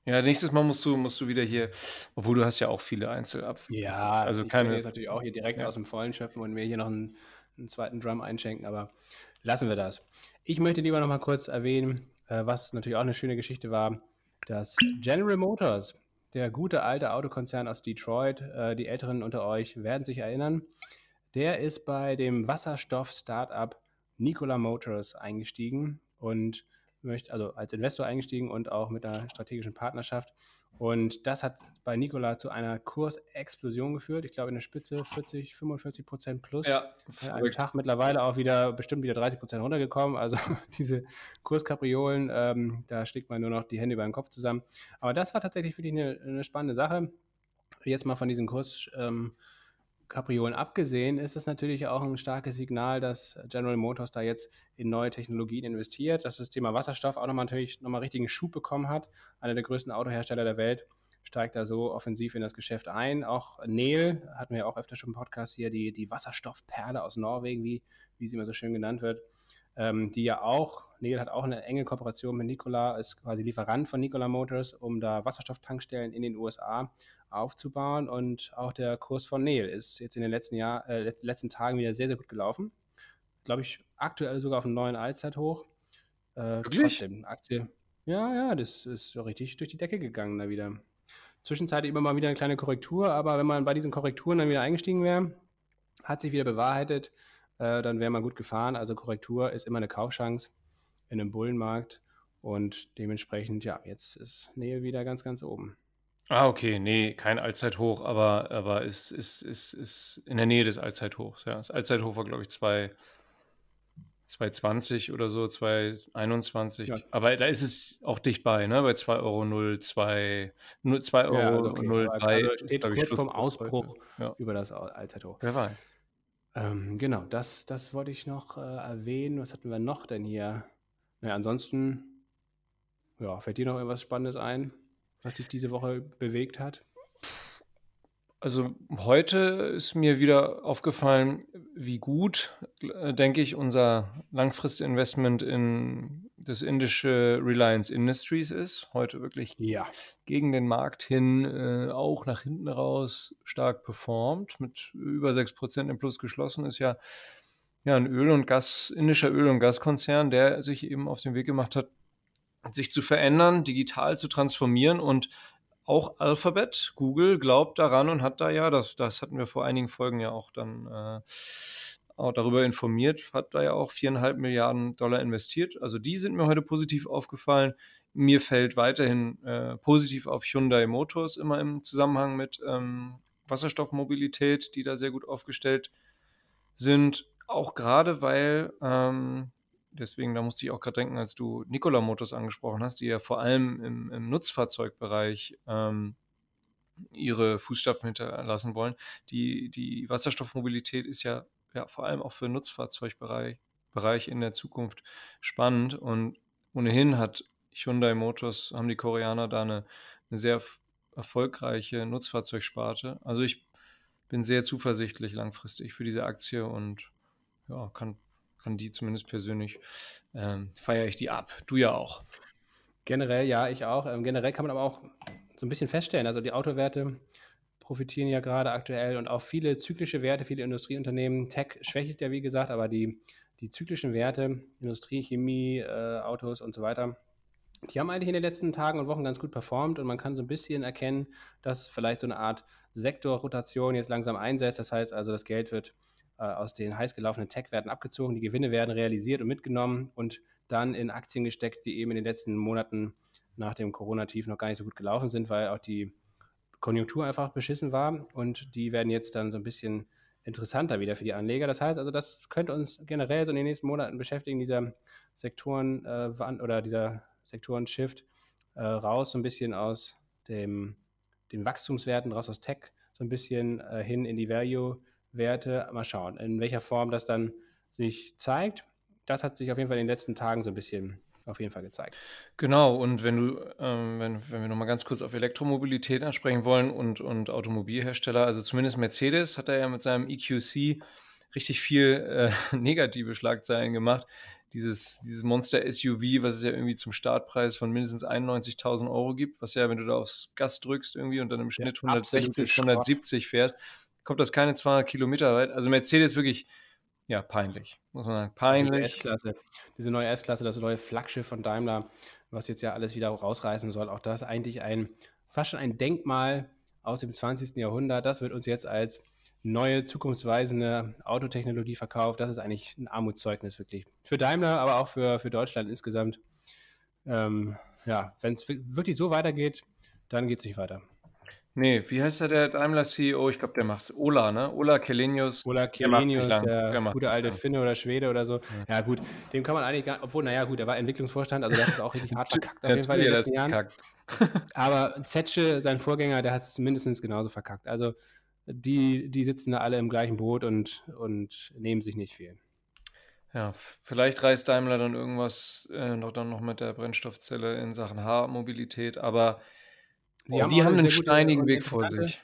ja, nächstes Mal musst du, musst du wieder hier, obwohl du hast ja auch viele Einzelab. Ja, also ich keine. jetzt natürlich auch hier direkt ja. aus dem Vollen schöpfen und mir hier noch einen, einen zweiten Drum einschenken, aber lassen wir das. Ich möchte lieber noch mal kurz erwähnen, äh, was natürlich auch eine schöne Geschichte war, dass General Motors, der gute alte Autokonzern aus Detroit, äh, die Älteren unter euch werden sich erinnern, der ist bei dem Wasserstoff-Startup Nikola Motors eingestiegen und möchte, also als Investor eingestiegen und auch mit einer strategischen Partnerschaft. Und das hat bei Nikola zu einer Kursexplosion geführt. Ich glaube in der Spitze 40, 45 Prozent plus. Ja, äh, am Tag mittlerweile auch wieder bestimmt wieder 30 Prozent runtergekommen. Also diese Kurskapriolen, ähm, da schlägt man nur noch die Hände über den Kopf zusammen. Aber das war tatsächlich für dich eine, eine spannende Sache. Jetzt mal von diesen Kurs. Ähm, Kapriolen abgesehen, ist es natürlich auch ein starkes Signal, dass General Motors da jetzt in neue Technologien investiert, dass das Thema Wasserstoff auch nochmal natürlich nochmal richtigen Schub bekommen hat. Einer der größten Autohersteller der Welt steigt da so offensiv in das Geschäft ein. Auch Nel, hatten wir auch öfter schon im Podcast hier, die, die Wasserstoffperle aus Norwegen, wie, wie sie immer so schön genannt wird, ähm, die ja auch, Nel hat auch eine enge Kooperation mit Nikola, ist quasi Lieferant von Nikola Motors, um da Wasserstofftankstellen in den USA aufzubauen. Und auch der Kurs von Nel ist jetzt in den letzten, Jahr, äh, letzten Tagen wieder sehr, sehr gut gelaufen. Glaube ich, aktuell sogar auf einem neuen Allzeithoch. Äh, Wirklich? Trotzdem, Aktie. Ja, ja, das ist so richtig durch die Decke gegangen da wieder. Zwischenzeitlich immer mal wieder eine kleine Korrektur, aber wenn man bei diesen Korrekturen dann wieder eingestiegen wäre, hat sich wieder bewahrheitet, äh, dann wäre man gut gefahren. Also Korrektur ist immer eine Kaufchance in einem Bullenmarkt und dementsprechend, ja, jetzt ist Nähe wieder ganz, ganz oben. Ah, okay, nee, kein Allzeithoch, aber, aber ist, ist, ist, ist in der Nähe des Allzeithochs. Ja. Das Allzeithoch war, glaube ich, 2, 220 oder so, 221. Ja. Aber da ist es auch dicht bei, ne? Bei 2,02 Euro, 2, 2 Euro ja, okay. 03. Also steht ist, kurz vom Ausbruch ja. über das Allzeithoch. Wer weiß. Ähm, genau, das, das wollte ich noch äh, erwähnen. Was hatten wir noch denn hier? Naja, ansonsten, ja, fällt dir noch irgendwas Spannendes ein? Was dich diese Woche bewegt hat? Also heute ist mir wieder aufgefallen, wie gut, äh, denke ich, unser Langfristinvestment in das indische Reliance Industries ist. Heute wirklich ja. gegen den Markt hin, äh, auch nach hinten raus stark performt, mit über 6% im Plus geschlossen, ist ja, ja ein Öl- und Gas, indischer Öl- und Gaskonzern, der sich eben auf den Weg gemacht hat, sich zu verändern, digital zu transformieren und auch Alphabet, Google glaubt daran und hat da ja, das, das hatten wir vor einigen Folgen ja auch dann äh, auch darüber informiert, hat da ja auch viereinhalb Milliarden Dollar investiert. Also die sind mir heute positiv aufgefallen. Mir fällt weiterhin äh, positiv auf Hyundai Motors immer im Zusammenhang mit ähm, Wasserstoffmobilität, die da sehr gut aufgestellt sind. Auch gerade, weil ähm, deswegen, da musste ich auch gerade denken, als du Nikola Motors angesprochen hast, die ja vor allem im, im Nutzfahrzeugbereich ähm, ihre Fußstapfen hinterlassen wollen. Die, die Wasserstoffmobilität ist ja, ja vor allem auch für Nutzfahrzeugbereich Bereich in der Zukunft spannend und ohnehin hat Hyundai Motors, haben die Koreaner da eine, eine sehr erfolgreiche Nutzfahrzeugsparte. Also ich bin sehr zuversichtlich langfristig für diese Aktie und ja, kann kann die zumindest persönlich, ähm, feiere ich die ab. Du ja auch. Generell, ja, ich auch. Ähm, generell kann man aber auch so ein bisschen feststellen, also die Autowerte profitieren ja gerade aktuell und auch viele zyklische Werte, viele Industrieunternehmen. Tech schwächelt ja, wie gesagt, aber die, die zyklischen Werte, Industrie, Chemie, äh, Autos und so weiter, die haben eigentlich in den letzten Tagen und Wochen ganz gut performt und man kann so ein bisschen erkennen, dass vielleicht so eine Art Sektorrotation jetzt langsam einsetzt. Das heißt also, das Geld wird aus den heiß gelaufenen Tech-Werten abgezogen, die Gewinne werden realisiert und mitgenommen und dann in Aktien gesteckt, die eben in den letzten Monaten nach dem Corona-Tief noch gar nicht so gut gelaufen sind, weil auch die Konjunktur einfach beschissen war und die werden jetzt dann so ein bisschen interessanter wieder für die Anleger. Das heißt also, das könnte uns generell so in den nächsten Monaten beschäftigen, dieser Sektoren äh, oder dieser Sektoren-Shift äh, raus, so ein bisschen aus dem, den Wachstumswerten, raus aus Tech, so ein bisschen äh, hin in die Value-Werte. Mal schauen, in welcher Form das dann sich zeigt. Das hat sich auf jeden Fall in den letzten Tagen so ein bisschen auf jeden Fall gezeigt. Genau, und wenn du, ähm, wenn, wenn wir nochmal ganz kurz auf Elektromobilität ansprechen wollen und, und Automobilhersteller, also zumindest Mercedes hat da ja mit seinem EQC richtig viel äh, negative Schlagzeilen gemacht. Dieses, dieses Monster-SUV, was es ja irgendwie zum Startpreis von mindestens 91.000 Euro gibt, was ja, wenn du da aufs Gas drückst irgendwie und dann im Schnitt ja, 160, 170 fährst, kommt das keine 200 Kilometer weit. Also Mercedes wirklich ja, peinlich, muss man sagen. Peinlich. Diese S-Klasse, diese neue S-Klasse, das neue Flaggschiff von Daimler, was jetzt ja alles wieder rausreißen soll, auch das eigentlich ein, fast schon ein Denkmal aus dem 20. Jahrhundert. Das wird uns jetzt als neue, zukunftsweisende Autotechnologie verkauft. Das ist eigentlich ein Armutszeugnis wirklich. Für Daimler, aber auch für, für Deutschland insgesamt. Ähm, ja, wenn es wirklich so weitergeht, dann geht es nicht weiter. Nee, wie heißt der, der Daimler-CEO? Ich glaube, der macht Ola, ne? Ola Kelenius. Ola Kelenius, der, der gute alte Finne oder Schwede oder so. Ja. ja. gut, dem kann man eigentlich gar obwohl, naja, gut, er war Entwicklungsvorstand, also der hat es auch richtig hart verkackt auf jeden Fall in den letzten Jahren. Aber Zetsche, sein Vorgänger, der hat es mindestens genauso verkackt. Also die, die sitzen da alle im gleichen Boot und, und nehmen sich nicht viel. Ja, vielleicht reißt Daimler dann irgendwas äh, noch, dann noch mit der Brennstoffzelle in Sachen Haarmobilität, aber Sie haben die haben einen steinigen Weg vor sich.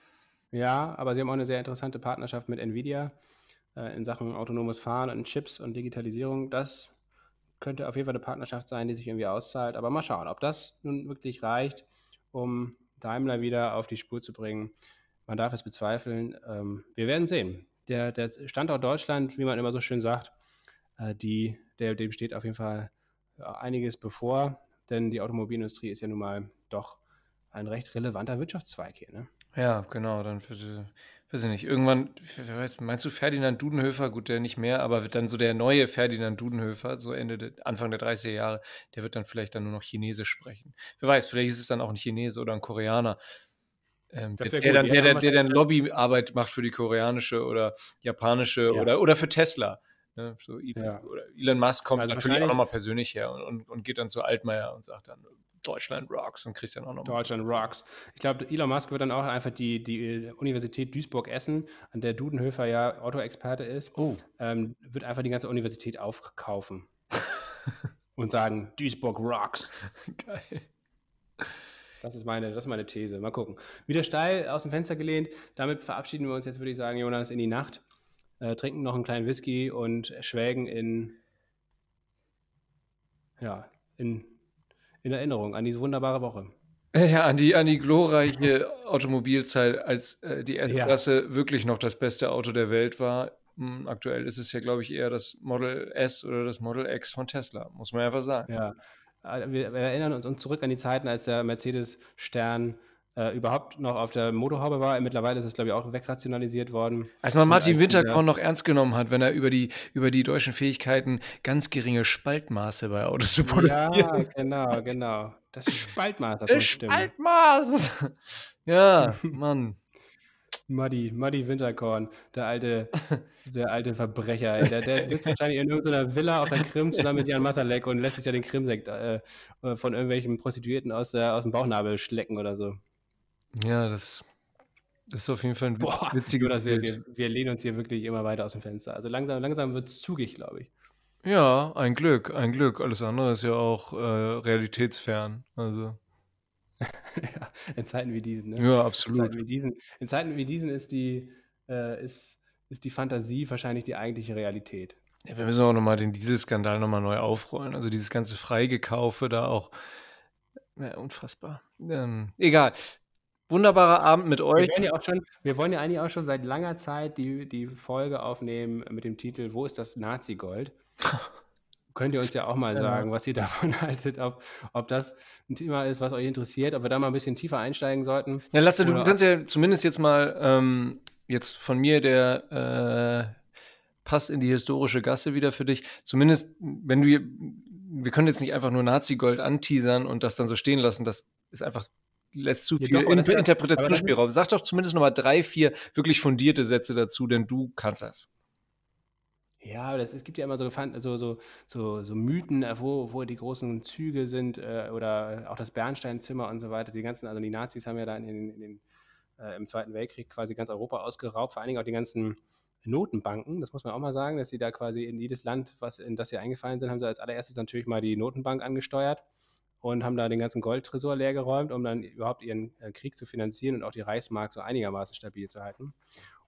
Ja, aber sie haben auch eine sehr interessante Partnerschaft mit Nvidia äh, in Sachen autonomes Fahren und Chips und Digitalisierung. Das könnte auf jeden Fall eine Partnerschaft sein, die sich irgendwie auszahlt. Aber mal schauen, ob das nun wirklich reicht, um Daimler wieder auf die Spur zu bringen. Man darf es bezweifeln. Ähm, wir werden sehen. Der, der, Standort Deutschland, wie man immer so schön sagt, äh, die, der, dem steht auf jeden Fall einiges bevor, denn die Automobilindustrie ist ja nun mal doch ein recht relevanter Wirtschaftszweig hier. Ne? Ja, genau. Dann bitte, weiß ich nicht, irgendwann, meinst du Ferdinand Dudenhöfer? Gut, der nicht mehr, aber wird dann so der neue Ferdinand Dudenhöfer, so Ende, Anfang der 30er Jahre, der wird dann vielleicht dann nur noch Chinesisch sprechen. Wer weiß, vielleicht ist es dann auch ein Chinese oder ein Koreaner. Ähm, der, der, dann, der, der, der dann Lobbyarbeit macht für die koreanische oder japanische ja. oder, oder für Tesla. Ne? So Elon, ja. Elon Musk kommt also natürlich auch nochmal persönlich her und, und, und, geht dann zu Altmaier und sagt dann, Deutschland rocks und Christian auch noch. Deutschland rocks. Ich glaube, Elon Musk wird dann auch einfach die, die Universität Duisburg-Essen, an der Dudenhöfer ja Autoexperte ist, oh. ähm, wird einfach die ganze Universität aufkaufen und sagen, Duisburg rocks. Geil. Das ist, meine, das ist meine These. Mal gucken. Wieder steil aus dem Fenster gelehnt. Damit verabschieden wir uns jetzt, würde ich sagen, Jonas, in die Nacht. Äh, trinken noch einen kleinen Whisky und schwelgen in, ja, in in Erinnerung an diese wunderbare Woche. Ja, an die, an die glorreiche Automobilzeit, als äh, die S-Klasse ja. wirklich noch das beste Auto der Welt war. Hm, aktuell ist es ja, glaube ich, eher das Model S oder das Model X von Tesla, muss man einfach sagen. Ja, äh, wir, wir erinnern uns zurück an die Zeiten, als der Mercedes-Stern äh, überhaupt noch auf der Motorhaube war. Mittlerweile ist es, glaube ich, auch wegrationalisiert worden. Als man Martin als Winterkorn noch ernst genommen hat, wenn er über die, über die deutschen Fähigkeiten ganz geringe Spaltmaße bei Autos zu produzieren. Ja, genau, genau. Das Spaltmaß, das, das Spaltmaß! ja, Mann. Muddy, Muddy Winterkorn, der alte, der alte Verbrecher. Der, der sitzt wahrscheinlich in irgendeiner Villa auf der Krim zusammen mit Jan Masalek und lässt sich ja den Krimsekt äh, von irgendwelchen Prostituierten aus, der, aus dem Bauchnabel schlecken oder so. Ja, das, ist auf jeden Fall ein Boah, witziges Jonas, wir, wir, wir, lehnen uns hier wirklich immer weiter aus dem Fenster. Also langsam, langsam wird es zugig, glaube ich. Ja, ein Glück, ein Glück. Alles andere ist ja auch äh, realitätsfern. Also. ja, in Zeiten wie diesen. Ne? Ja, absolut. In Zeiten wie diesen, in Zeiten wie diesen ist, die, äh, ist, ist die Fantasie wahrscheinlich die eigentliche Realität. Ja, wir müssen auch nochmal den Dieselskandal nochmal neu aufrollen. Also dieses ganze Freigekaufe da auch. Ja, unfassbar. Ähm, egal wunderbarer Abend mit euch. Wir, ja schon, wir, wollen ja eigentlich auch schon seit langer Zeit die, die Folge aufnehmen mit dem Titel Wo ist das Nazi-Gold? könnt ihr uns ja auch mal ja. sagen, was ihr davon haltet, ob, ob das ein Thema ist, was euch interessiert, ob wir da mal ein bisschen tiefer einsteigen sollten. Ja, Lasse, du kannst ja zumindest jetzt mal ähm, jetzt von mir der äh, Pass in die historische Gasse wieder für dich. Zumindest, wenn du, wir können jetzt nicht einfach nur Nazi-Gold anteasern und das dann so stehen lassen, das ist einfach lässt zu viel ja, doch, in, Interpretationsspielraum. Sag doch zumindest noch mal drei, vier wirklich fundierte Sätze dazu, denn du kannst das. Ja, das, es gibt ja immer so, so, so, so, so Mythen, äh, wo, wo die großen Züge sind äh, oder auch das Bernsteinzimmer und so weiter. Die ganzen, also die Nazis haben ja da in den, in den, äh, im Zweiten Weltkrieg quasi ganz Europa ausgeraubt, vor allen Dingen auch die ganzen Notenbanken. Das muss man auch mal sagen, dass sie da quasi in jedes Land, was in das sie eingefallen sind, haben sie als allererstes natürlich mal die Notenbank angesteuert und haben da den ganzen Goldtresor leergeräumt, um dann überhaupt ihren äh, Krieg zu finanzieren und auch die Reichsmark so einigermaßen stabil zu halten.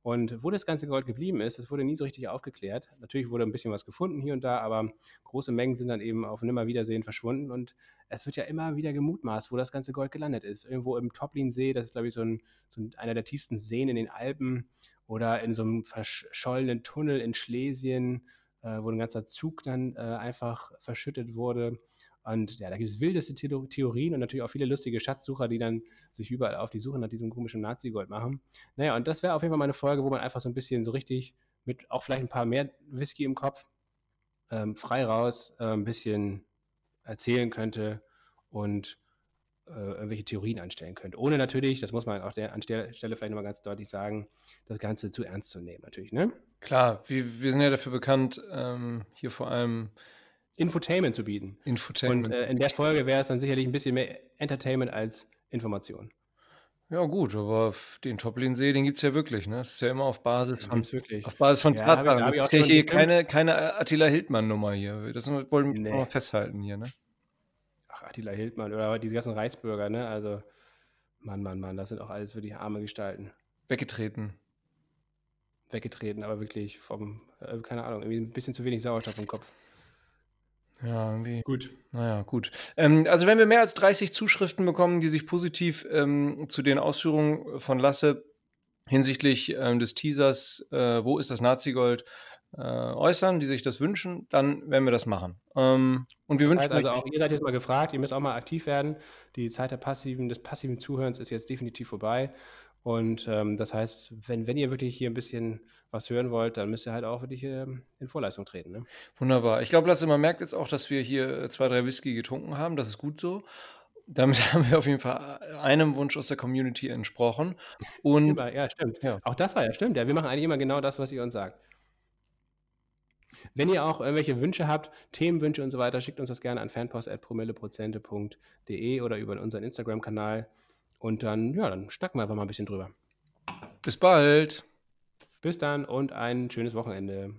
Und wo das ganze Gold geblieben ist, das wurde nie so richtig aufgeklärt. Natürlich wurde ein bisschen was gefunden hier und da, aber große Mengen sind dann eben auf Nimmerwiedersehen verschwunden. Und es wird ja immer wieder gemutmaßt, wo das ganze Gold gelandet ist. Irgendwo im Toplinsee, das ist, glaube ich, so, ein, so einer der tiefsten Seen in den Alpen oder in so einem verschollenen Tunnel in Schlesien, äh, wo ein ganzer Zug dann äh, einfach verschüttet wurde. Und ja, da gibt es wildeste Theorien und natürlich auch viele lustige Schatzsucher, die dann sich überall auf die Suche nach diesem komischen Nazi-Gold machen. Naja, und das wäre auf jeden Fall mal eine Folge, wo man einfach so ein bisschen so richtig mit auch vielleicht ein paar mehr Whisky im Kopf ähm, frei raus äh, ein bisschen erzählen könnte und äh, irgendwelche Theorien anstellen könnte. Ohne natürlich, das muss man auch der, an der Stelle vielleicht nochmal ganz deutlich sagen, das Ganze zu ernst zu nehmen, natürlich, ne? Klar, wir, wir sind ja dafür bekannt, ähm, hier vor allem Infotainment zu bieten. Infotainment. Und äh, in der Folge wäre es dann sicherlich ein bisschen mehr Entertainment als Information. Ja, gut, aber den Toplin-See, den gibt es ja wirklich, ne? Das ist ja immer auf Basis von. wirklich. Auf Basis von ja, Tatsachen. Da ist ja hier keine, keine Attila Hildmann-Nummer hier. Das wollen wir nee. mal festhalten hier, ne? Ach, Attila Hildmann oder diese ganzen Reichsbürger, ne? Also, Mann, Mann, Mann, das sind auch alles wirklich arme Gestalten. Weggetreten. Weggetreten, aber wirklich vom, äh, keine Ahnung, irgendwie ein bisschen zu wenig Sauerstoff im Kopf. Ja, irgendwie. Gut. Naja, gut. Ähm, also, wenn wir mehr als 30 Zuschriften bekommen, die sich positiv ähm, zu den Ausführungen von Lasse hinsichtlich ähm, des Teasers, äh, wo ist das Nazi-Gold, äh, äußern, die sich das wünschen, dann werden wir das machen. Ähm, und wir wünschen also auch, ihr seid jetzt mal gefragt, ihr müsst auch mal aktiv werden. Die Zeit der passiven, des passiven Zuhörens ist jetzt definitiv vorbei. Und ähm, das heißt, wenn, wenn ihr wirklich hier ein bisschen was hören wollt, dann müsst ihr halt auch wirklich ähm, in Vorleistung treten. Ne? Wunderbar. Ich glaube, Lasse, man merkt jetzt auch, dass wir hier zwei, drei Whisky getrunken haben. Das ist gut so. Damit haben wir auf jeden Fall einem Wunsch aus der Community entsprochen. Und ja, stimmt. Ja. Auch das war ja stimmt. Ja, wir machen eigentlich immer genau das, was ihr uns sagt. Wenn ihr auch irgendwelche Wünsche habt, Themenwünsche und so weiter, schickt uns das gerne an fanpost.promilleprozente.de oder über unseren Instagram-Kanal. Und dann, ja, dann schnacken wir einfach mal ein bisschen drüber. Bis bald. Bis dann und ein schönes Wochenende.